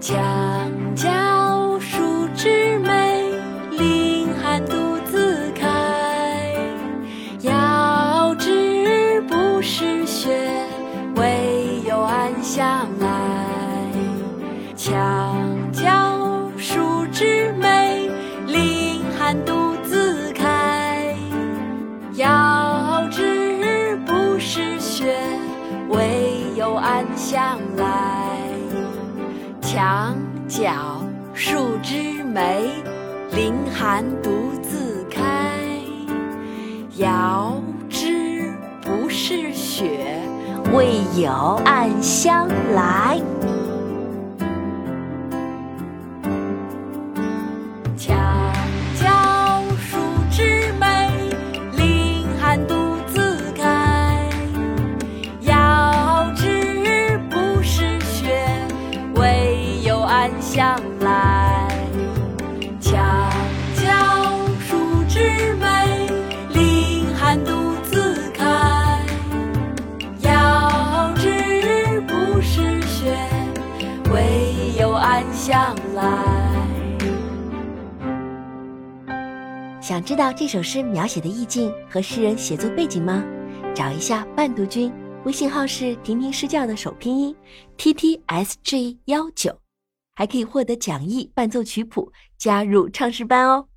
墙角数枝梅凌寒独自开。遥知不是雪为有暗香来墙角数枝梅凌寒独自开遥知不是雪为有暗香来。墙角数枝梅凌寒独自开。遥知不是雪为有暗香来。向来。墙角数枝梅，凌寒独自开。遥知不是雪，为有暗香来。想知道这首诗描写的意境和诗人写作背景吗？找一下伴读君，微信号是婷婷诗教的首拼音 t t s g 幺九，还可以获得讲义、伴奏曲谱，加入唱诗班哦。